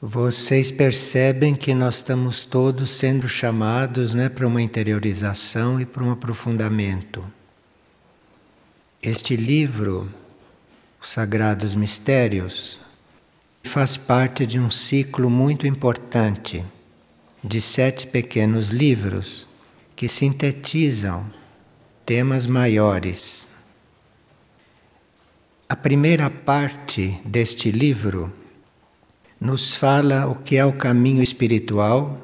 Vocês percebem que nós estamos todos sendo chamados né, para uma interiorização e para um aprofundamento. Este livro, Os Sagrados Mistérios, faz parte de um ciclo muito importante de sete pequenos livros que sintetizam temas maiores. A primeira parte deste livro nos fala o que é o caminho espiritual,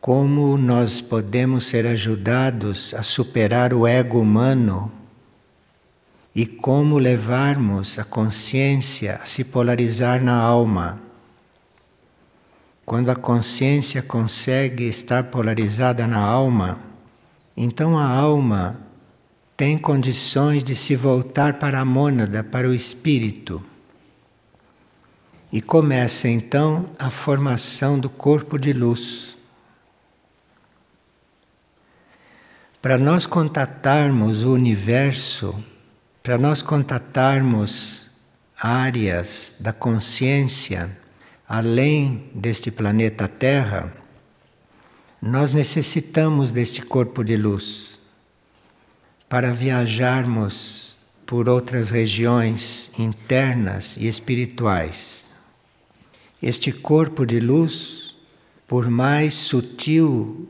como nós podemos ser ajudados a superar o ego humano e como levarmos a consciência a se polarizar na alma. Quando a consciência consegue estar polarizada na alma, então a alma tem condições de se voltar para a mônada, para o espírito e começa então a formação do corpo de luz. Para nós contatarmos o universo, para nós contatarmos áreas da consciência além deste planeta Terra, nós necessitamos deste corpo de luz para viajarmos por outras regiões internas e espirituais. Este corpo de luz, por mais sutil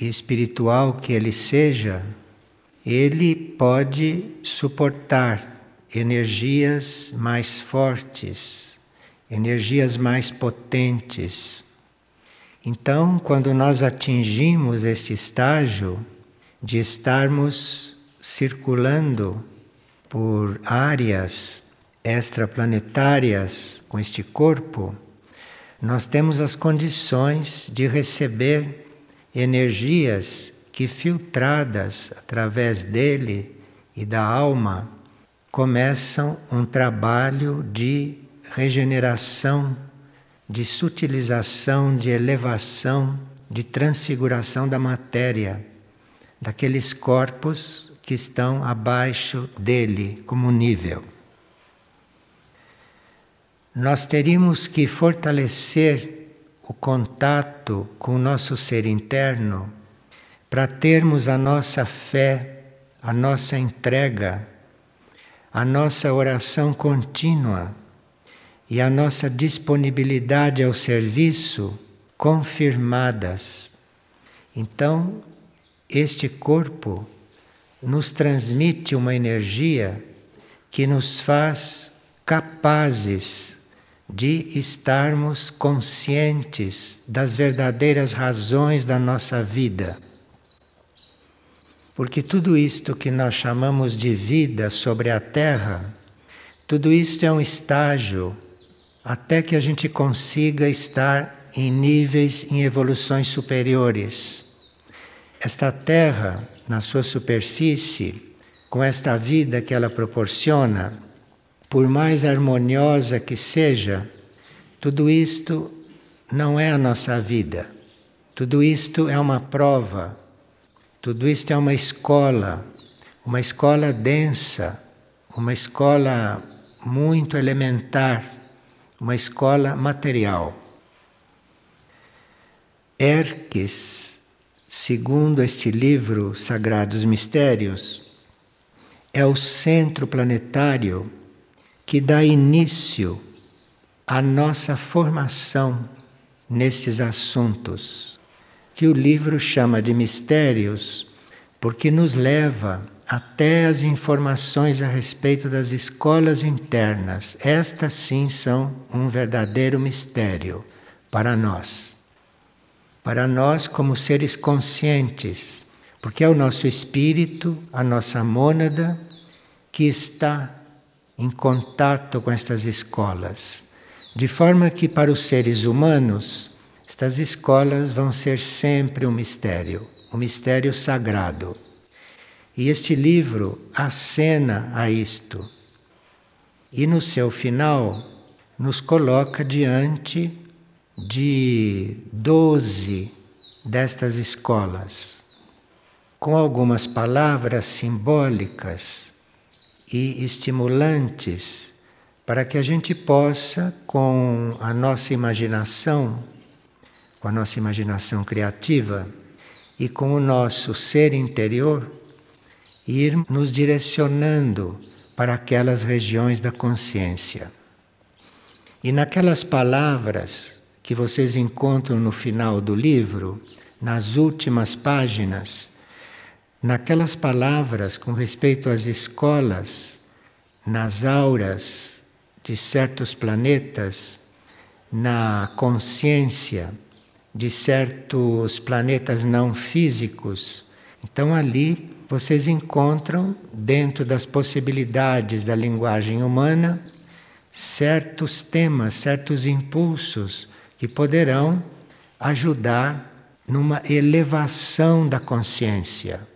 e espiritual que ele seja, ele pode suportar energias mais fortes, energias mais potentes. Então, quando nós atingimos este estágio de estarmos circulando por áreas extraplanetárias com este corpo, nós temos as condições de receber energias que, filtradas através dele e da alma, começam um trabalho de regeneração, de sutilização, de elevação, de transfiguração da matéria, daqueles corpos que estão abaixo dele como nível nós teríamos que fortalecer o contato com o nosso ser interno para termos a nossa fé, a nossa entrega, a nossa oração contínua e a nossa disponibilidade ao serviço confirmadas. Então, este corpo nos transmite uma energia que nos faz capazes de estarmos conscientes das verdadeiras razões da nossa vida. Porque tudo isto que nós chamamos de vida sobre a Terra, tudo isto é um estágio até que a gente consiga estar em níveis, em evoluções superiores. Esta Terra, na sua superfície, com esta vida que ela proporciona, por mais harmoniosa que seja, tudo isto não é a nossa vida. Tudo isto é uma prova. Tudo isto é uma escola, uma escola densa, uma escola muito elementar, uma escola material. Erques, segundo este livro Sagrados Mistérios, é o centro planetário que dá início à nossa formação nesses assuntos, que o livro chama de mistérios, porque nos leva até as informações a respeito das escolas internas. Estas sim são um verdadeiro mistério para nós. Para nós, como seres conscientes, porque é o nosso espírito, a nossa mônada, que está em contato com estas escolas, de forma que para os seres humanos estas escolas vão ser sempre um mistério, um mistério sagrado. E este livro acena a isto. E no seu final nos coloca diante de doze destas escolas, com algumas palavras simbólicas e estimulantes para que a gente possa, com a nossa imaginação, com a nossa imaginação criativa e com o nosso ser interior, ir nos direcionando para aquelas regiões da consciência. E naquelas palavras que vocês encontram no final do livro, nas últimas páginas, naquelas palavras com respeito às escolas, nas auras de certos planetas, na consciência de certos planetas não físicos. Então ali vocês encontram, dentro das possibilidades da linguagem humana, certos temas, certos impulsos que poderão ajudar numa elevação da consciência.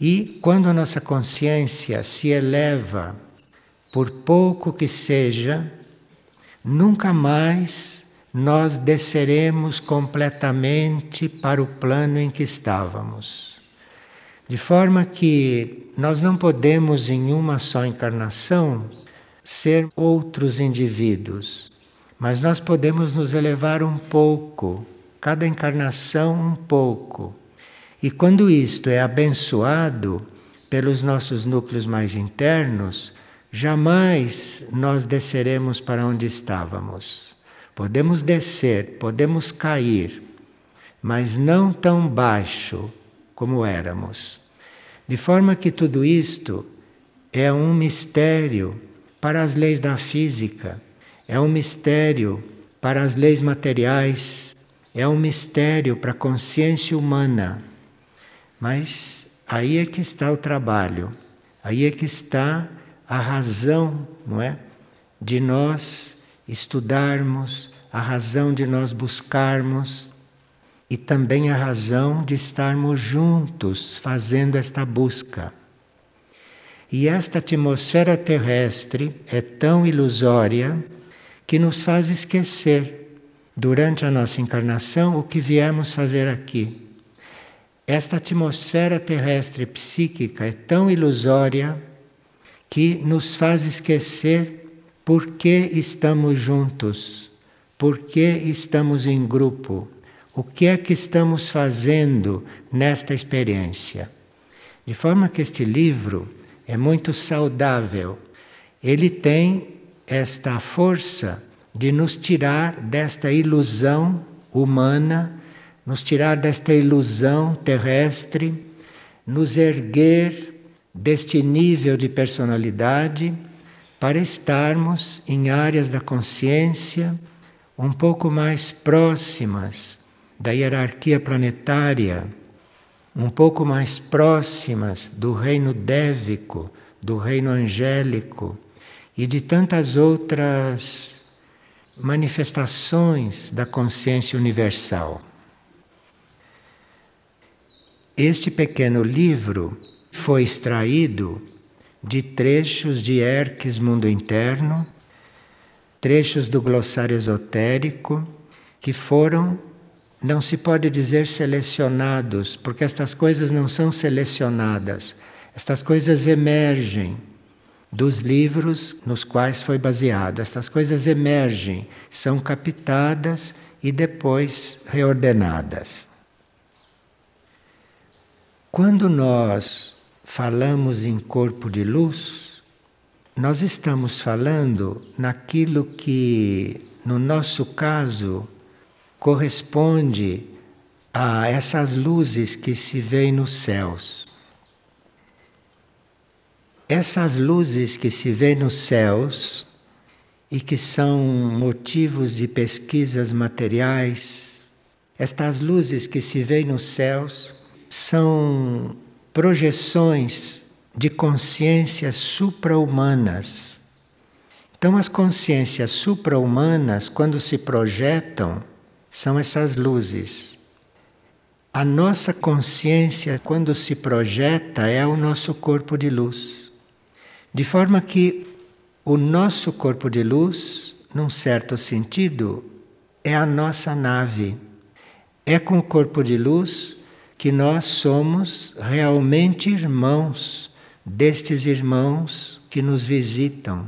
E quando a nossa consciência se eleva, por pouco que seja, nunca mais nós desceremos completamente para o plano em que estávamos. De forma que nós não podemos, em uma só encarnação, ser outros indivíduos, mas nós podemos nos elevar um pouco cada encarnação um pouco. E quando isto é abençoado pelos nossos núcleos mais internos, jamais nós desceremos para onde estávamos. Podemos descer, podemos cair, mas não tão baixo como éramos. De forma que tudo isto é um mistério para as leis da física, é um mistério para as leis materiais, é um mistério para a consciência humana. Mas aí é que está o trabalho, aí é que está a razão, não é? De nós estudarmos, a razão de nós buscarmos e também a razão de estarmos juntos fazendo esta busca. E esta atmosfera terrestre é tão ilusória que nos faz esquecer durante a nossa encarnação o que viemos fazer aqui. Esta atmosfera terrestre psíquica é tão ilusória que nos faz esquecer por que estamos juntos, por que estamos em grupo, o que é que estamos fazendo nesta experiência. De forma que este livro é muito saudável. Ele tem esta força de nos tirar desta ilusão humana, nos tirar desta ilusão terrestre, nos erguer deste nível de personalidade para estarmos em áreas da consciência um pouco mais próximas da hierarquia planetária, um pouco mais próximas do reino dévico, do reino angélico e de tantas outras manifestações da consciência universal. Este pequeno livro foi extraído de trechos de Erques Mundo Interno, trechos do glossário esotérico, que foram, não se pode dizer selecionados, porque estas coisas não são selecionadas, estas coisas emergem dos livros nos quais foi baseado. Essas coisas emergem, são captadas e depois reordenadas. Quando nós falamos em corpo de luz, nós estamos falando naquilo que, no nosso caso, corresponde a essas luzes que se veem nos céus. Essas luzes que se vê nos céus e que são motivos de pesquisas materiais, estas luzes que se veem nos céus são projeções de consciências supra-humanas. Então, as consciências supra-humanas, quando se projetam, são essas luzes. A nossa consciência, quando se projeta, é o nosso corpo de luz. De forma que o nosso corpo de luz, num certo sentido, é a nossa nave. É com o corpo de luz que nós somos realmente irmãos destes irmãos que nos visitam.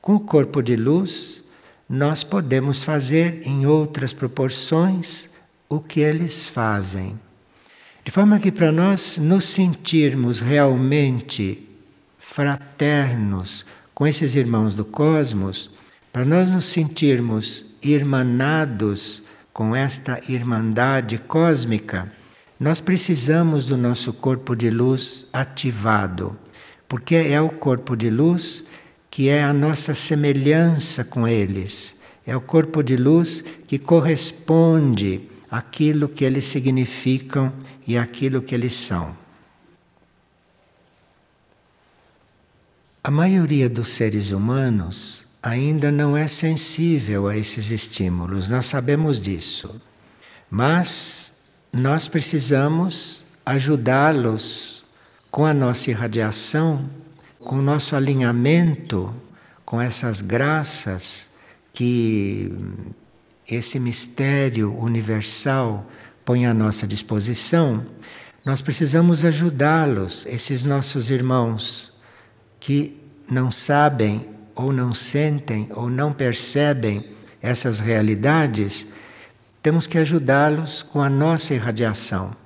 Com o corpo de luz, nós podemos fazer em outras proporções o que eles fazem. De forma que, para nós nos sentirmos realmente fraternos com esses irmãos do cosmos, para nós nos sentirmos irmanados com esta irmandade cósmica, nós precisamos do nosso corpo de luz ativado, porque é o corpo de luz que é a nossa semelhança com eles, é o corpo de luz que corresponde àquilo que eles significam e àquilo que eles são. A maioria dos seres humanos ainda não é sensível a esses estímulos, nós sabemos disso. Mas nós precisamos ajudá-los com a nossa irradiação, com o nosso alinhamento com essas graças que esse mistério universal põe à nossa disposição. Nós precisamos ajudá-los, esses nossos irmãos que não sabem ou não sentem ou não percebem essas realidades, temos que ajudá-los com a nossa irradiação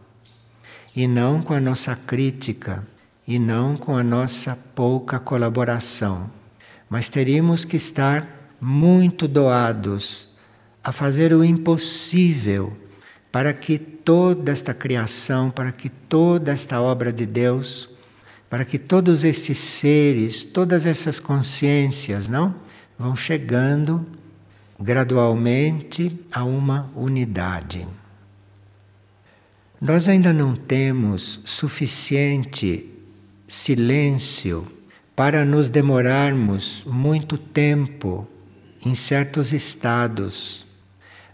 e não com a nossa crítica e não com a nossa pouca colaboração. Mas teríamos que estar muito doados a fazer o impossível para que toda esta criação, para que toda esta obra de Deus para que todos estes seres, todas essas consciências, não, vão chegando gradualmente a uma unidade. Nós ainda não temos suficiente silêncio para nos demorarmos muito tempo em certos estados,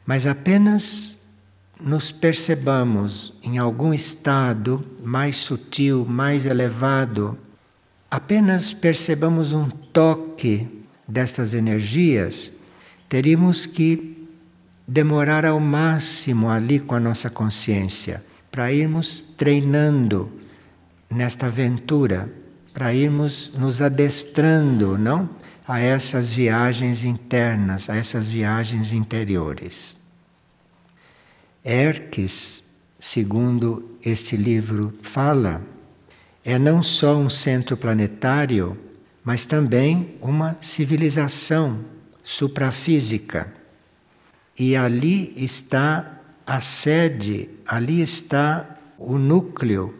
mas apenas nos percebamos em algum estado mais sutil, mais elevado, apenas percebamos um toque destas energias, teríamos que demorar ao máximo ali com a nossa consciência, para irmos treinando nesta aventura, para irmos nos adestrando, não? A essas viagens internas, a essas viagens interiores. Erques, segundo este livro fala, é não só um centro planetário, mas também uma civilização suprafísica. E ali está a sede, ali está o núcleo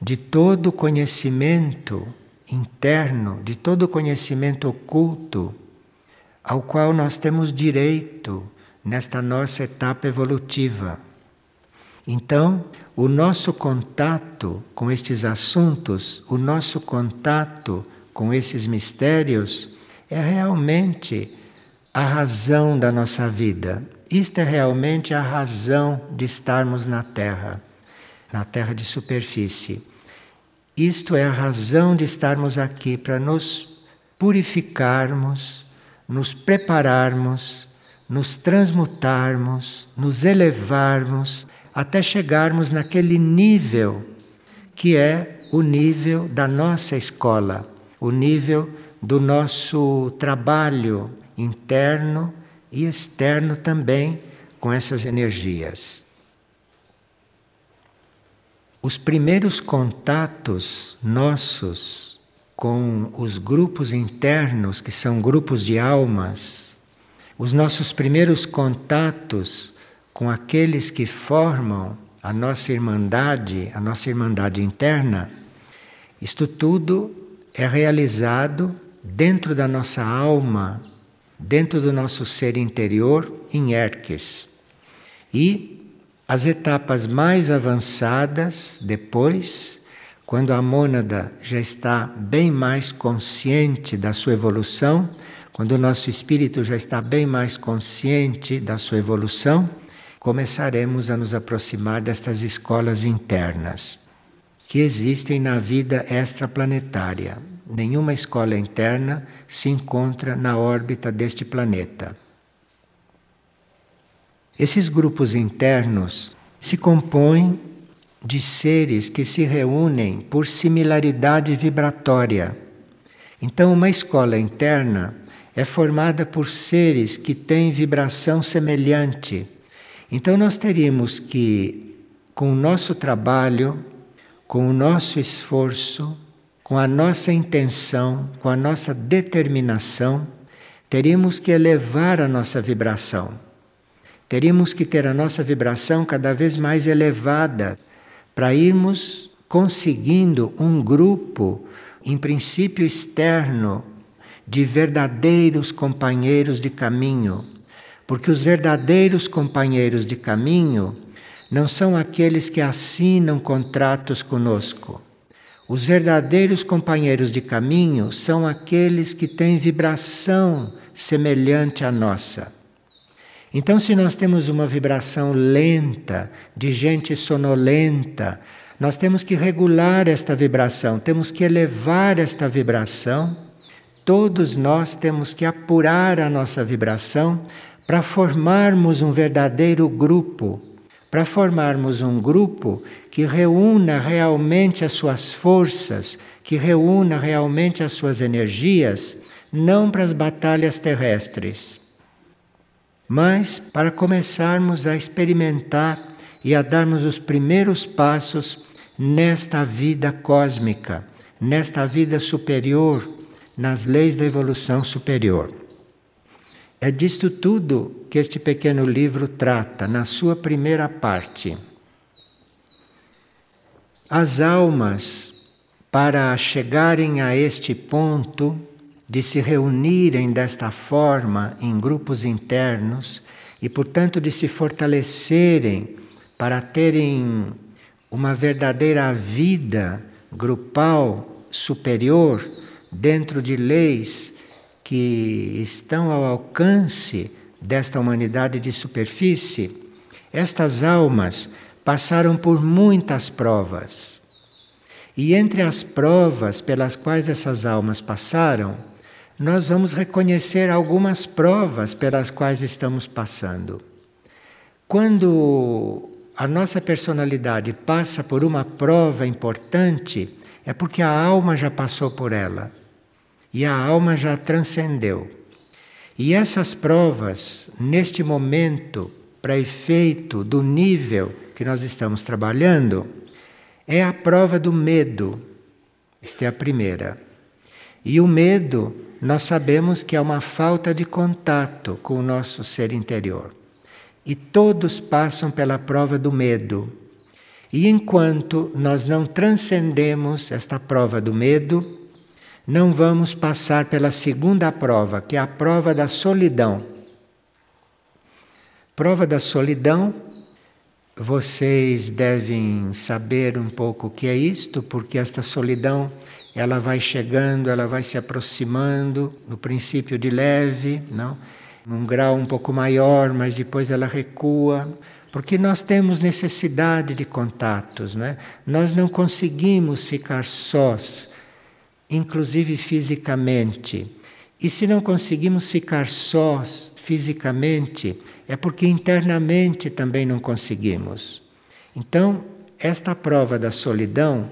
de todo conhecimento interno, de todo conhecimento oculto, ao qual nós temos direito nesta nossa etapa evolutiva. Então, o nosso contato com estes assuntos, o nosso contato com esses mistérios, é realmente a razão da nossa vida. Isto é realmente a razão de estarmos na Terra, na Terra de superfície. Isto é a razão de estarmos aqui para nos purificarmos, nos prepararmos, nos transmutarmos, nos elevarmos até chegarmos naquele nível que é o nível da nossa escola, o nível do nosso trabalho interno e externo também com essas energias. Os primeiros contatos nossos com os grupos internos, que são grupos de almas, os nossos primeiros contatos com aqueles que formam a nossa irmandade, a nossa irmandade interna, isto tudo é realizado dentro da nossa alma, dentro do nosso ser interior, em Erques. E as etapas mais avançadas, depois, quando a mônada já está bem mais consciente da sua evolução, quando o nosso espírito já está bem mais consciente da sua evolução, começaremos a nos aproximar destas escolas internas que existem na vida extraplanetária. Nenhuma escola interna se encontra na órbita deste planeta. Esses grupos internos se compõem de seres que se reúnem por similaridade vibratória. Então, uma escola interna é formada por seres que têm vibração semelhante. Então nós teríamos que, com o nosso trabalho, com o nosso esforço, com a nossa intenção, com a nossa determinação, teríamos que elevar a nossa vibração. Teríamos que ter a nossa vibração cada vez mais elevada para irmos conseguindo um grupo, em princípio externo, de verdadeiros companheiros de caminho. Porque os verdadeiros companheiros de caminho não são aqueles que assinam contratos conosco. Os verdadeiros companheiros de caminho são aqueles que têm vibração semelhante à nossa. Então, se nós temos uma vibração lenta, de gente sonolenta, nós temos que regular esta vibração, temos que elevar esta vibração Todos nós temos que apurar a nossa vibração para formarmos um verdadeiro grupo, para formarmos um grupo que reúna realmente as suas forças, que reúna realmente as suas energias, não para as batalhas terrestres, mas para começarmos a experimentar e a darmos os primeiros passos nesta vida cósmica, nesta vida superior nas leis da evolução superior. É disto tudo que este pequeno livro trata na sua primeira parte. As almas, para chegarem a este ponto de se reunirem desta forma em grupos internos e, portanto, de se fortalecerem para terem uma verdadeira vida grupal superior, dentro de leis que estão ao alcance desta humanidade de superfície, estas almas passaram por muitas provas. E entre as provas pelas quais essas almas passaram, nós vamos reconhecer algumas provas pelas quais estamos passando. Quando a nossa personalidade passa por uma prova importante, é porque a alma já passou por ela e a alma já transcendeu. E essas provas, neste momento, para efeito do nível que nós estamos trabalhando, é a prova do medo. Esta é a primeira. E o medo, nós sabemos que é uma falta de contato com o nosso ser interior. E todos passam pela prova do medo. E enquanto nós não transcendemos esta prova do medo, não vamos passar pela segunda prova, que é a prova da solidão. Prova da solidão, vocês devem saber um pouco o que é isto, porque esta solidão ela vai chegando, ela vai se aproximando, no princípio de leve, não? num grau um pouco maior, mas depois ela recua, porque nós temos necessidade de contatos, não é? Nós não conseguimos ficar sós inclusive fisicamente. E se não conseguimos ficar sós fisicamente, é porque internamente também não conseguimos. Então, esta prova da solidão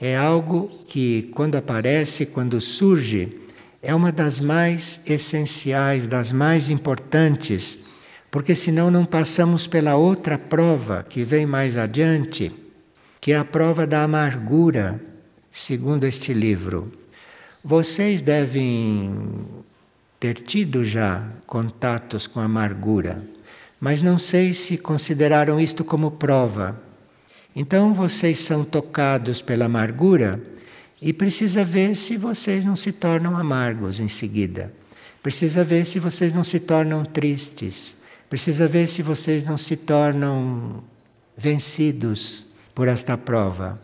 é algo que, quando aparece, quando surge, é uma das mais essenciais, das mais importantes, porque senão não passamos pela outra prova que vem mais adiante, que é a prova da amargura segundo este livro. Vocês devem ter tido já contatos com amargura, mas não sei se consideraram isto como prova. Então vocês são tocados pela amargura e precisa ver se vocês não se tornam amargos em seguida. Precisa ver se vocês não se tornam tristes. Precisa ver se vocês não se tornam vencidos por esta prova.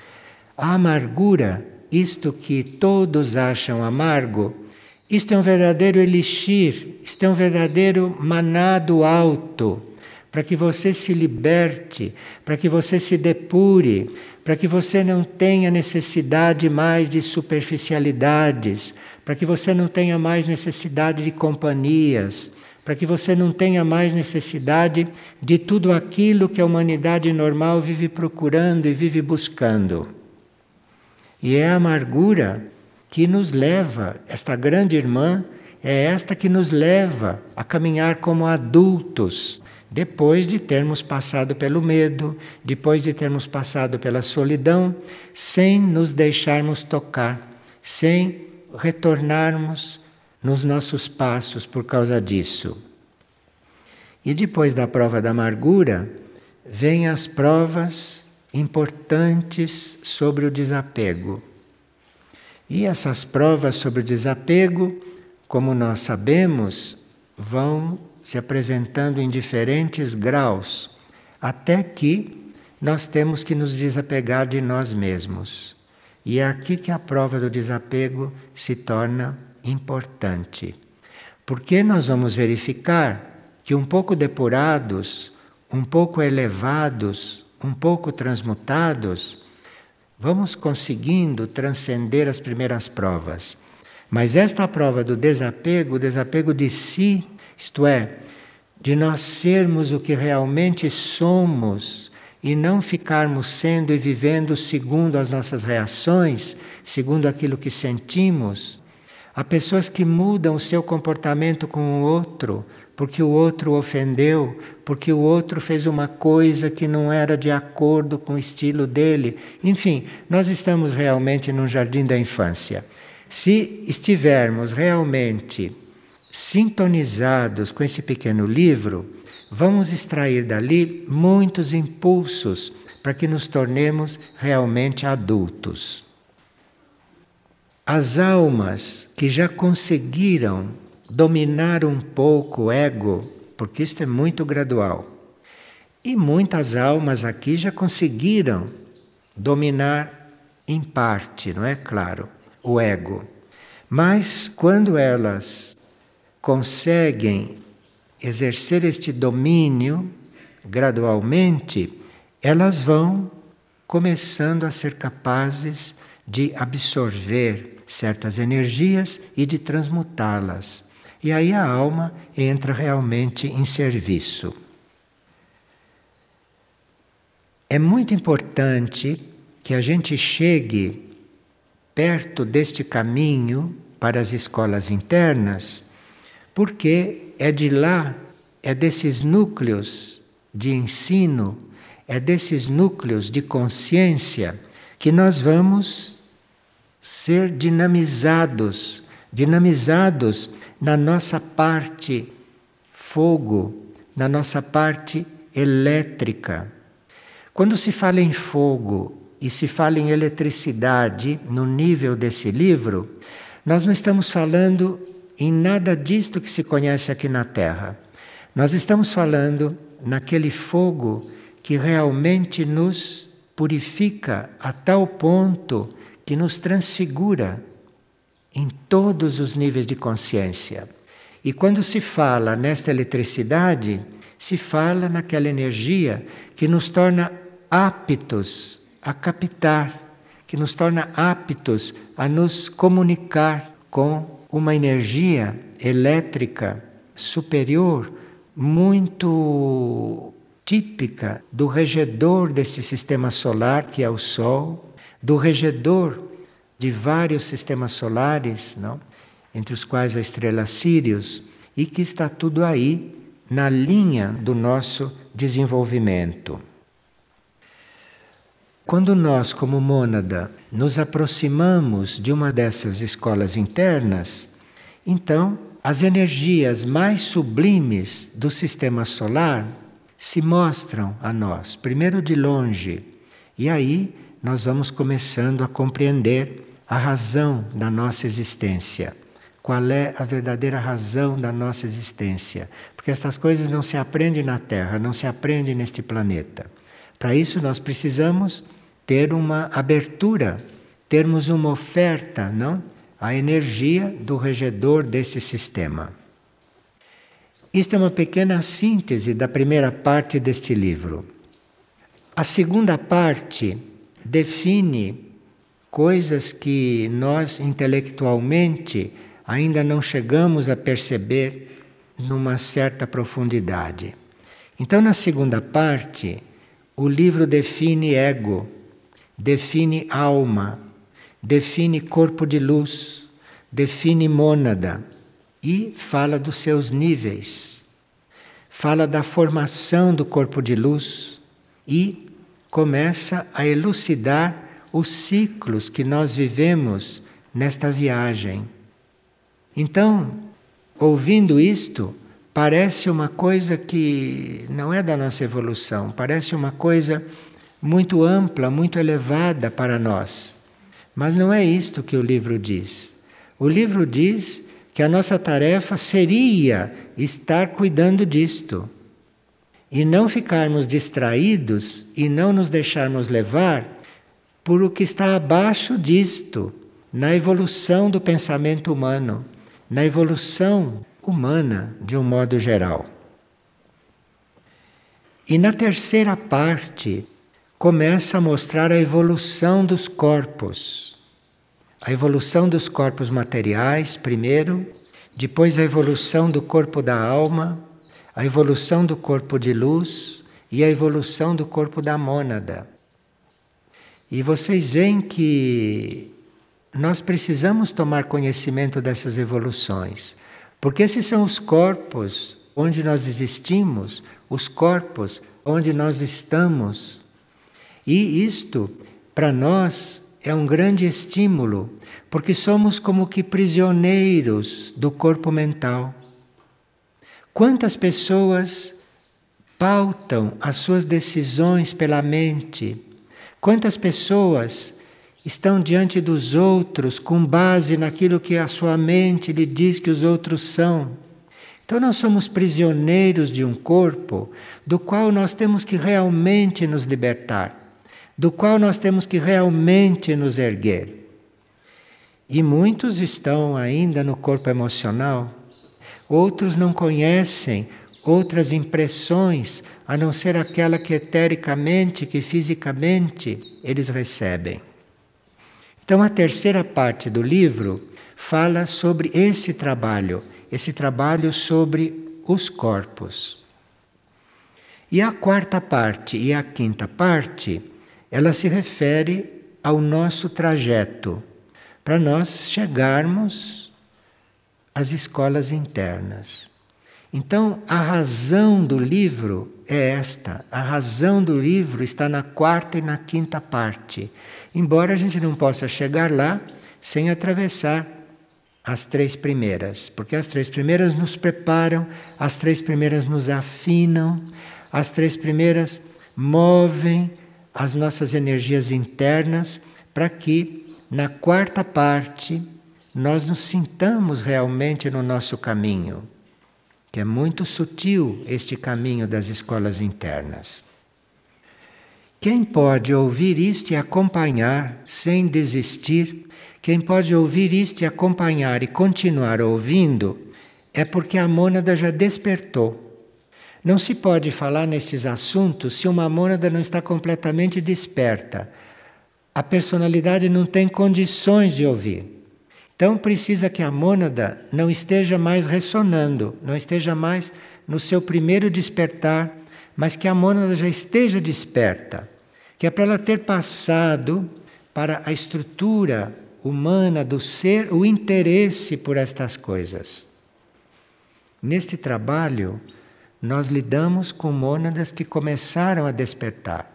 A amargura, isto que todos acham amargo, isto é um verdadeiro elixir, isto é um verdadeiro manado alto, para que você se liberte, para que você se depure, para que você não tenha necessidade mais de superficialidades, para que você não tenha mais necessidade de companhias, para que você não tenha mais necessidade de tudo aquilo que a humanidade normal vive procurando e vive buscando. E é a amargura que nos leva, esta grande irmã, é esta que nos leva a caminhar como adultos, depois de termos passado pelo medo, depois de termos passado pela solidão, sem nos deixarmos tocar, sem retornarmos nos nossos passos por causa disso. E depois da prova da amargura, vêm as provas importantes sobre o desapego. E essas provas sobre o desapego como nós sabemos, vão se apresentando em diferentes graus, até que nós temos que nos desapegar de nós mesmos. E é aqui que a prova do desapego se torna importante. Porque nós vamos verificar que um pouco depurados, um pouco elevados, um pouco transmutados, vamos conseguindo transcender as primeiras provas. Mas esta prova do desapego, o desapego de si, isto é, de nós sermos o que realmente somos e não ficarmos sendo e vivendo segundo as nossas reações, segundo aquilo que sentimos. Há pessoas que mudam o seu comportamento com o outro porque o outro ofendeu, porque o outro fez uma coisa que não era de acordo com o estilo dele. Enfim, nós estamos realmente num jardim da infância. Se estivermos realmente sintonizados com esse pequeno livro, vamos extrair dali muitos impulsos para que nos tornemos realmente adultos. As almas que já conseguiram dominar um pouco o ego, porque isto é muito gradual, e muitas almas aqui já conseguiram dominar em parte, não é claro? o ego. Mas quando elas conseguem exercer este domínio gradualmente, elas vão começando a ser capazes de absorver certas energias e de transmutá-las. E aí a alma entra realmente em serviço. É muito importante que a gente chegue perto deste caminho para as escolas internas, porque é de lá, é desses núcleos de ensino, é desses núcleos de consciência que nós vamos ser dinamizados, dinamizados na nossa parte fogo, na nossa parte elétrica. Quando se fala em fogo e se fala em eletricidade no nível desse livro, nós não estamos falando em nada disto que se conhece aqui na Terra. Nós estamos falando naquele fogo que realmente nos purifica a tal ponto que nos transfigura em todos os níveis de consciência. E quando se fala nesta eletricidade, se fala naquela energia que nos torna aptos a captar, que nos torna aptos a nos comunicar com uma energia elétrica superior muito típica do regedor desse sistema solar que é o Sol, do regedor de vários sistemas solares, não? entre os quais a estrela Sirius, e que está tudo aí na linha do nosso desenvolvimento. Quando nós, como mônada, nos aproximamos de uma dessas escolas internas, então as energias mais sublimes do sistema solar se mostram a nós, primeiro de longe, e aí nós vamos começando a compreender a razão da nossa existência. Qual é a verdadeira razão da nossa existência? Porque estas coisas não se aprendem na Terra, não se aprendem neste planeta. Para isso, nós precisamos ter uma abertura, termos uma oferta, não? A energia do regedor desse sistema. Isto é uma pequena síntese da primeira parte deste livro. A segunda parte define coisas que nós intelectualmente ainda não chegamos a perceber numa certa profundidade. Então, na segunda parte, o livro define ego define alma, define corpo de luz, define mônada e fala dos seus níveis, fala da formação do corpo de luz e começa a elucidar os ciclos que nós vivemos nesta viagem. Então, ouvindo isto, parece uma coisa que não é da nossa evolução, parece uma coisa muito ampla, muito elevada para nós. Mas não é isto que o livro diz. O livro diz que a nossa tarefa seria estar cuidando disto e não ficarmos distraídos e não nos deixarmos levar por o que está abaixo disto, na evolução do pensamento humano, na evolução humana de um modo geral. E na terceira parte, começa a mostrar a evolução dos corpos. A evolução dos corpos materiais, primeiro, depois a evolução do corpo da alma, a evolução do corpo de luz e a evolução do corpo da mônada. E vocês veem que nós precisamos tomar conhecimento dessas evoluções, porque esses são os corpos onde nós existimos, os corpos onde nós estamos. E isto, para nós, é um grande estímulo, porque somos como que prisioneiros do corpo mental. Quantas pessoas pautam as suas decisões pela mente? Quantas pessoas estão diante dos outros com base naquilo que a sua mente lhe diz que os outros são. Então nós somos prisioneiros de um corpo do qual nós temos que realmente nos libertar, do qual nós temos que realmente nos erguer. E muitos estão ainda no corpo emocional, outros não conhecem outras impressões a não ser aquela que etericamente, que fisicamente eles recebem. Então, a terceira parte do livro fala sobre esse trabalho, esse trabalho sobre os corpos. E a quarta parte e a quinta parte, ela se refere ao nosso trajeto, para nós chegarmos às escolas internas. Então, a razão do livro é esta. A razão do livro está na quarta e na quinta parte. Embora a gente não possa chegar lá sem atravessar as três primeiras, porque as três primeiras nos preparam, as três primeiras nos afinam, as três primeiras movem as nossas energias internas para que na quarta parte nós nos sintamos realmente no nosso caminho, que é muito sutil este caminho das escolas internas. Quem pode ouvir isto e acompanhar sem desistir, quem pode ouvir isto e acompanhar e continuar ouvindo, é porque a mônada já despertou. Não se pode falar nesses assuntos se uma mônada não está completamente desperta. A personalidade não tem condições de ouvir. Então precisa que a mônada não esteja mais ressonando, não esteja mais no seu primeiro despertar, mas que a mônada já esteja desperta que é para ela ter passado para a estrutura humana do ser o interesse por estas coisas. Neste trabalho, nós lidamos com mônadas que começaram a despertar.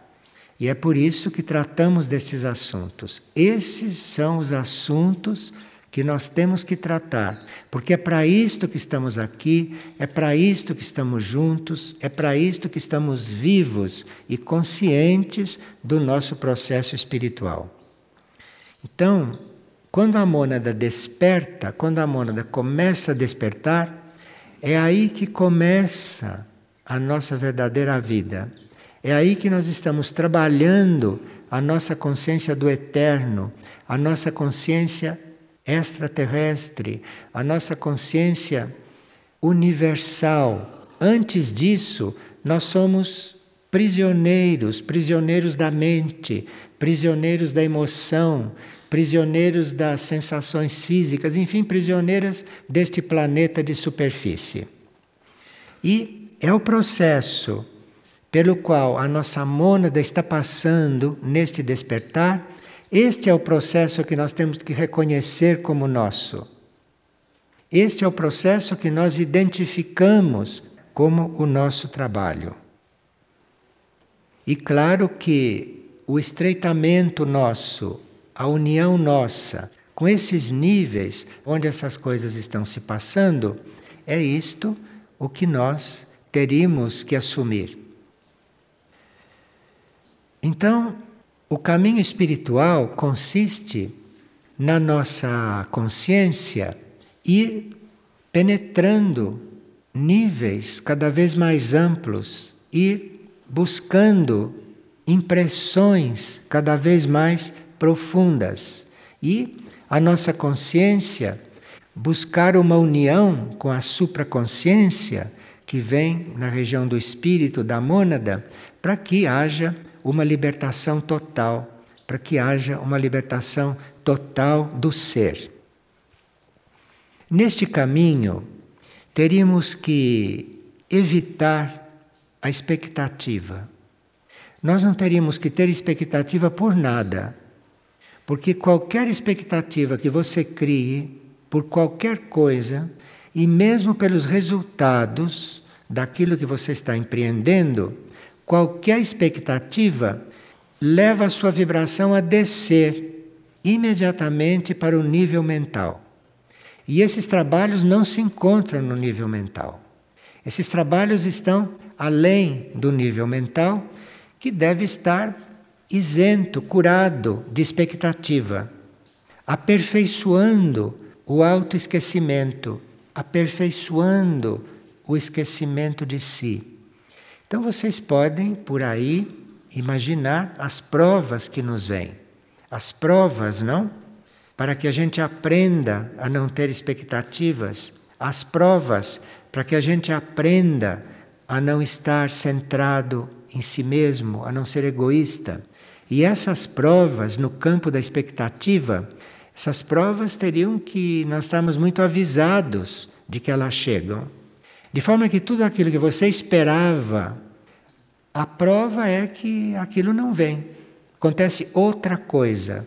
E é por isso que tratamos desses assuntos. Esses são os assuntos que nós temos que tratar, porque é para isto que estamos aqui, é para isto que estamos juntos, é para isto que estamos vivos e conscientes do nosso processo espiritual. Então, quando a mônada desperta, quando a mônada começa a despertar, é aí que começa a nossa verdadeira vida. É aí que nós estamos trabalhando a nossa consciência do eterno, a nossa consciência extraterrestre, a nossa consciência universal. Antes disso, nós somos prisioneiros, prisioneiros da mente, prisioneiros da emoção, prisioneiros das sensações físicas, enfim, prisioneiras deste planeta de superfície. E é o processo pelo qual a nossa mônada está passando neste despertar este é o processo que nós temos que reconhecer como nosso. Este é o processo que nós identificamos como o nosso trabalho. E claro que o estreitamento nosso, a união nossa com esses níveis onde essas coisas estão se passando, é isto o que nós teríamos que assumir. Então, o caminho espiritual consiste na nossa consciência ir penetrando níveis cada vez mais amplos, ir buscando impressões cada vez mais profundas. E a nossa consciência buscar uma união com a supraconsciência que vem na região do espírito da mônada para que haja uma libertação total, para que haja uma libertação total do ser. Neste caminho, teríamos que evitar a expectativa. Nós não teríamos que ter expectativa por nada, porque qualquer expectativa que você crie por qualquer coisa, e mesmo pelos resultados daquilo que você está empreendendo, qualquer expectativa leva a sua vibração a descer imediatamente para o nível mental. E esses trabalhos não se encontram no nível mental. Esses trabalhos estão além do nível mental, que deve estar isento, curado de expectativa, aperfeiçoando o autoesquecimento, aperfeiçoando o esquecimento de si. Então vocês podem por aí imaginar as provas que nos vêm. As provas, não? para que a gente aprenda a não ter expectativas, as provas para que a gente aprenda a não estar centrado em si mesmo, a não ser egoísta. E essas provas no campo da expectativa, essas provas teriam que nós estamos muito avisados de que elas chegam. De forma que tudo aquilo que você esperava, a prova é que aquilo não vem. Acontece outra coisa.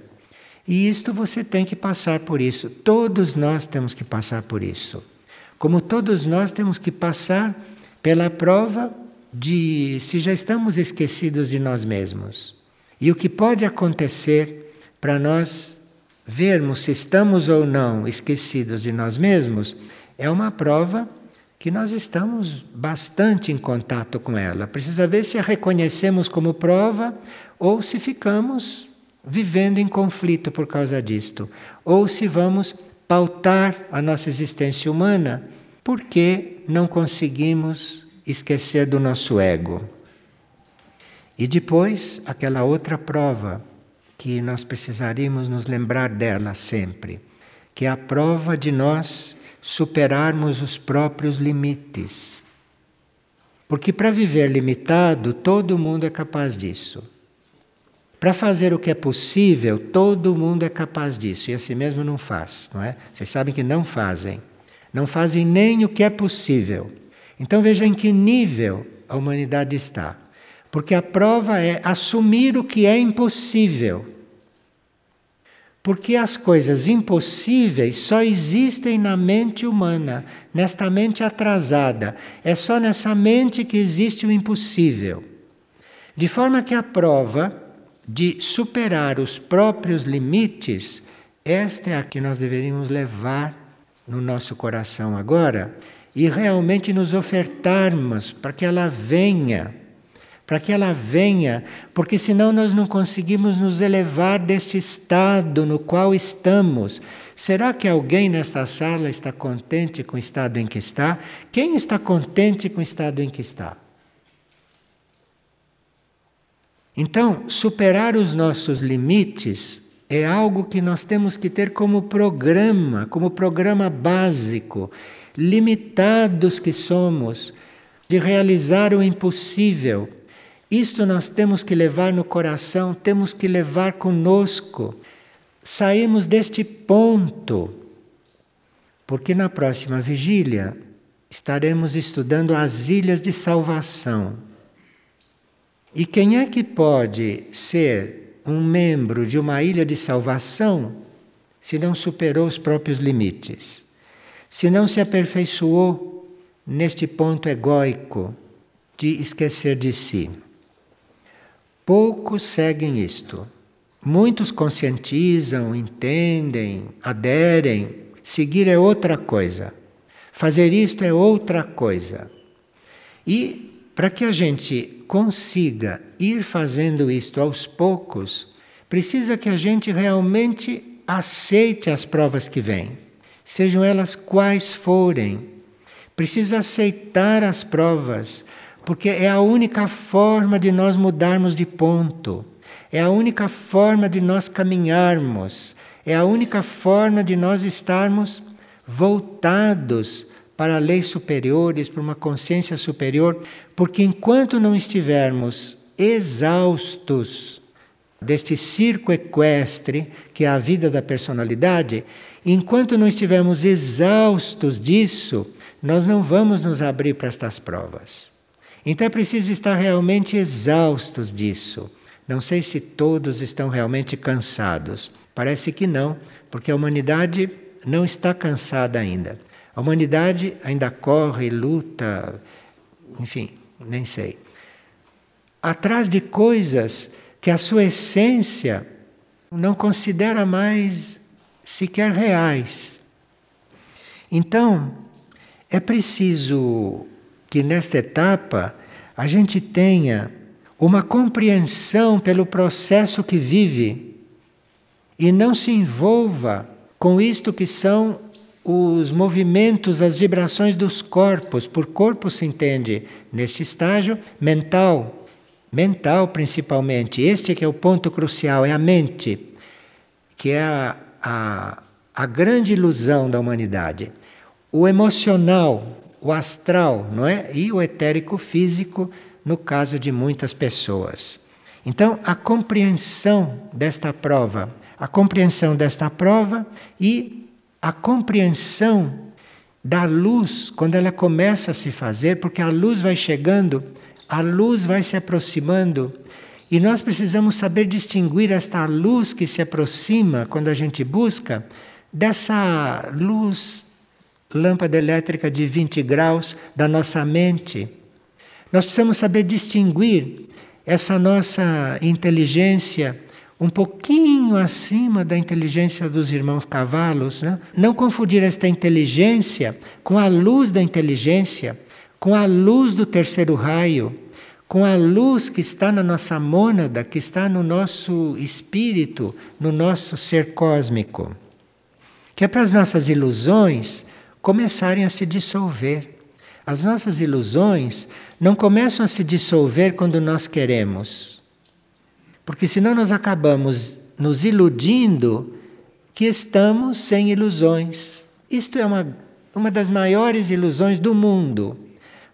E isto você tem que passar por isso. Todos nós temos que passar por isso. Como todos nós temos que passar pela prova de se já estamos esquecidos de nós mesmos. E o que pode acontecer para nós vermos se estamos ou não esquecidos de nós mesmos é uma prova que nós estamos bastante em contato com ela. Precisa ver se a reconhecemos como prova ou se ficamos vivendo em conflito por causa disto, ou se vamos pautar a nossa existência humana porque não conseguimos esquecer do nosso ego. E depois, aquela outra prova que nós precisaríamos nos lembrar dela sempre, que é a prova de nós superarmos os próprios limites. Porque para viver limitado, todo mundo é capaz disso. Para fazer o que é possível, todo mundo é capaz disso, e assim mesmo não faz, não é? Vocês sabem que não fazem. Não fazem nem o que é possível. Então veja em que nível a humanidade está. Porque a prova é assumir o que é impossível. Porque as coisas impossíveis só existem na mente humana, nesta mente atrasada. É só nessa mente que existe o impossível. De forma que a prova de superar os próprios limites, esta é a que nós deveríamos levar no nosso coração agora e realmente nos ofertarmos para que ela venha, para que ela venha, porque senão nós não conseguimos nos elevar deste estado no qual estamos. Será que alguém nesta sala está contente com o estado em que está? Quem está contente com o estado em que está? Então, superar os nossos limites é algo que nós temos que ter como programa, como programa básico, limitados que somos, de realizar o impossível. Isto nós temos que levar no coração, temos que levar conosco. Saímos deste ponto, porque na próxima vigília estaremos estudando as ilhas de salvação. E quem é que pode ser um membro de uma ilha de salvação se não superou os próprios limites? se não se aperfeiçoou neste ponto egóico de esquecer de si. Poucos seguem isto. Muitos conscientizam, entendem, aderem. Seguir é outra coisa. Fazer isto é outra coisa. E para que a gente consiga ir fazendo isto aos poucos, precisa que a gente realmente aceite as provas que vêm sejam elas quais forem. Precisa aceitar as provas, porque é a única forma de nós mudarmos de ponto, é a única forma de nós caminharmos, é a única forma de nós estarmos voltados para leis superiores, para uma consciência superior, porque enquanto não estivermos exaustos deste circo equestre que é a vida da personalidade, enquanto não estivermos exaustos disso, nós não vamos nos abrir para estas provas. Então é preciso estar realmente exaustos disso. Não sei se todos estão realmente cansados. Parece que não, porque a humanidade não está cansada ainda. A humanidade ainda corre, luta, enfim, nem sei. Atrás de coisas que a sua essência não considera mais sequer reais. Então, é preciso que nesta etapa a gente tenha uma compreensão pelo processo que vive e não se envolva com isto que são os movimentos, as vibrações dos corpos. Por corpo se entende, neste estágio, mental, mental principalmente. Este que é o ponto crucial, é a mente, que é a, a, a grande ilusão da humanidade. O emocional, o astral, não é? E o etérico físico, no caso de muitas pessoas. Então, a compreensão desta prova, a compreensão desta prova e a compreensão da luz quando ela começa a se fazer, porque a luz vai chegando a luz vai se aproximando e nós precisamos saber distinguir esta luz que se aproxima quando a gente busca dessa luz lâmpada elétrica de 20 graus da nossa mente. Nós precisamos saber distinguir essa nossa inteligência um pouquinho acima da inteligência dos irmãos cavalos, né? não confundir esta inteligência com a luz da inteligência, com a luz do terceiro raio, com a luz que está na nossa mônada, que está no nosso espírito, no nosso ser cósmico. Que é para as nossas ilusões começarem a se dissolver. As nossas ilusões não começam a se dissolver quando nós queremos. Porque senão nós acabamos nos iludindo que estamos sem ilusões. Isto é uma, uma das maiores ilusões do mundo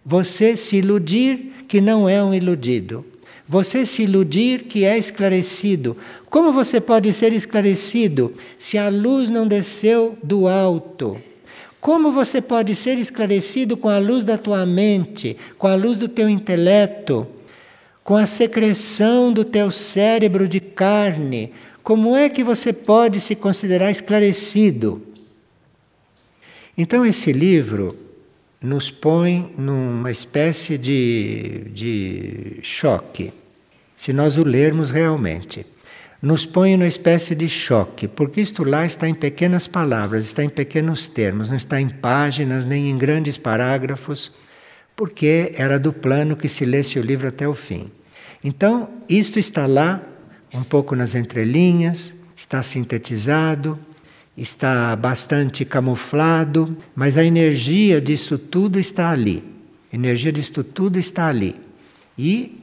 você se iludir que não é um iludido. Você se iludir que é esclarecido. Como você pode ser esclarecido se a luz não desceu do alto? Como você pode ser esclarecido com a luz da tua mente, com a luz do teu intelecto, com a secreção do teu cérebro de carne? Como é que você pode se considerar esclarecido? Então, esse livro nos põe numa espécie de, de choque, se nós o lermos realmente. Nos põe numa espécie de choque, porque isto lá está em pequenas palavras, está em pequenos termos, não está em páginas nem em grandes parágrafos, porque era do plano que se lesse o livro até o fim. Então, isto está lá, um pouco nas entrelinhas, está sintetizado, está bastante camuflado, mas a energia disso tudo está ali. A energia disso tudo está ali. E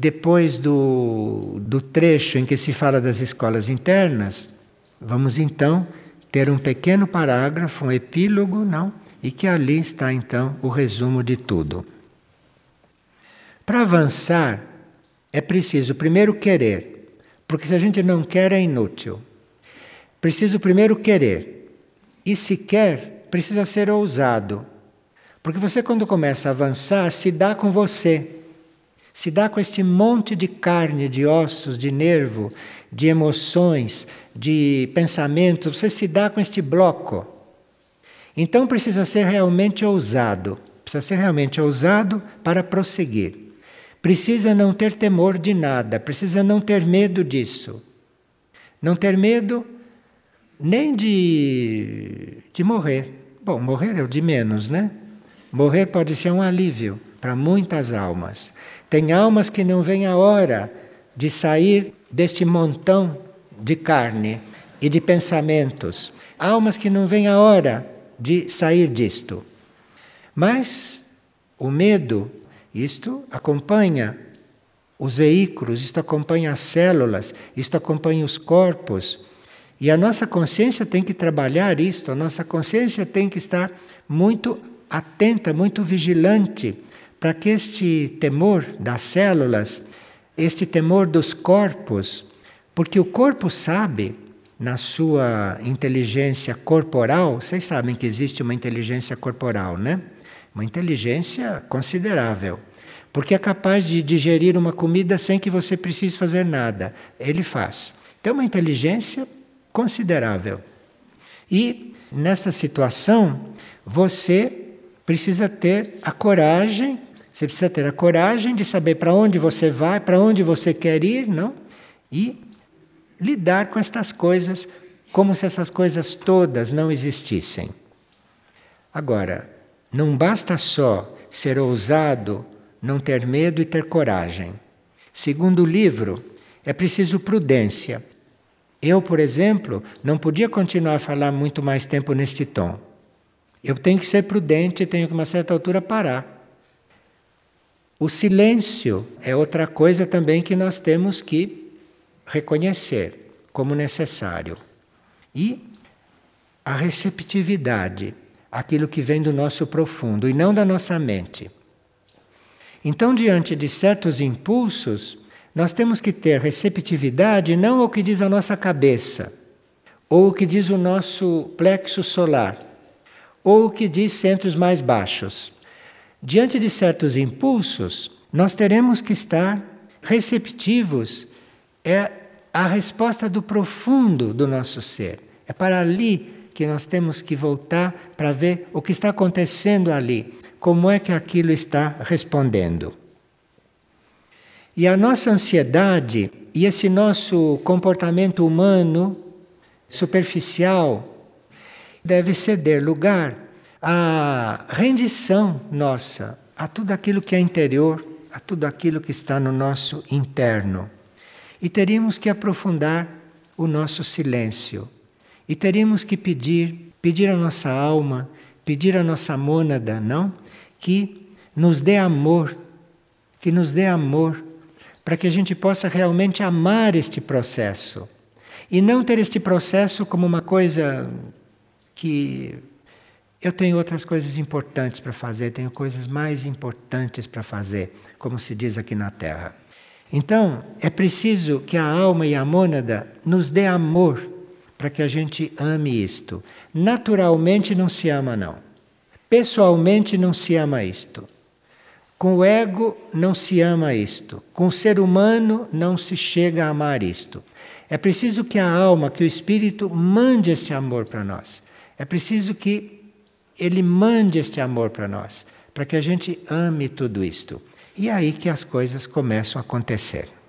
depois do, do trecho em que se fala das escolas internas, vamos então ter um pequeno parágrafo, um epílogo, não? E que ali está então o resumo de tudo. Para avançar, é preciso primeiro querer, porque se a gente não quer é inútil. Preciso primeiro querer. E se quer, precisa ser ousado. Porque você, quando começa a avançar, se dá com você. Se dá com este monte de carne, de ossos, de nervo, de emoções, de pensamentos. Você se dá com este bloco. Então precisa ser realmente ousado, precisa ser realmente ousado para prosseguir. Precisa não ter temor de nada, precisa não ter medo disso. Não ter medo nem de, de morrer. Bom, morrer é o de menos, né? Morrer pode ser um alívio para muitas almas. Tem almas que não vêm a hora de sair deste montão de carne e de pensamentos. Almas que não vêm a hora de sair disto. Mas o medo, isto acompanha os veículos, isto acompanha as células, isto acompanha os corpos. E a nossa consciência tem que trabalhar isto, a nossa consciência tem que estar muito atenta, muito vigilante, para que este temor das células, este temor dos corpos, porque o corpo sabe, na sua inteligência corporal, vocês sabem que existe uma inteligência corporal, né? Uma inteligência considerável. Porque é capaz de digerir uma comida sem que você precise fazer nada. Ele faz. Então, uma inteligência considerável. E nessa situação, você precisa ter a coragem, você precisa ter a coragem de saber para onde você vai, para onde você quer ir, não? E lidar com estas coisas como se essas coisas todas não existissem. Agora, não basta só ser ousado, não ter medo e ter coragem. Segundo o livro, é preciso prudência. Eu, por exemplo, não podia continuar a falar muito mais tempo neste tom. Eu tenho que ser prudente e tenho que, a uma certa altura, parar. O silêncio é outra coisa também que nós temos que reconhecer como necessário. E a receptividade, aquilo que vem do nosso profundo e não da nossa mente. Então, diante de certos impulsos, nós temos que ter receptividade não ao que diz a nossa cabeça, ou o que diz o nosso plexo solar ou o que diz centros mais baixos. Diante de certos impulsos, nós teremos que estar receptivos é a resposta do profundo do nosso ser. É para ali que nós temos que voltar para ver o que está acontecendo ali, como é que aquilo está respondendo. E a nossa ansiedade e esse nosso comportamento humano superficial deve ceder lugar à rendição nossa a tudo aquilo que é interior, a tudo aquilo que está no nosso interno. E teríamos que aprofundar o nosso silêncio. E teríamos que pedir, pedir à nossa alma, pedir à nossa mônada, não? Que nos dê amor, que nos dê amor, para que a gente possa realmente amar este processo. E não ter este processo como uma coisa que eu tenho outras coisas importantes para fazer, tenho coisas mais importantes para fazer, como se diz aqui na Terra. Então, é preciso que a alma e a mônada nos dê amor para que a gente ame isto. Naturalmente não se ama, não. Pessoalmente não se ama isto. Com o ego não se ama isto. Com o ser humano não se chega a amar isto. É preciso que a alma, que o espírito mande esse amor para nós. É preciso que Ele mande este amor para nós, para que a gente ame tudo isto. E é aí que as coisas começam a acontecer.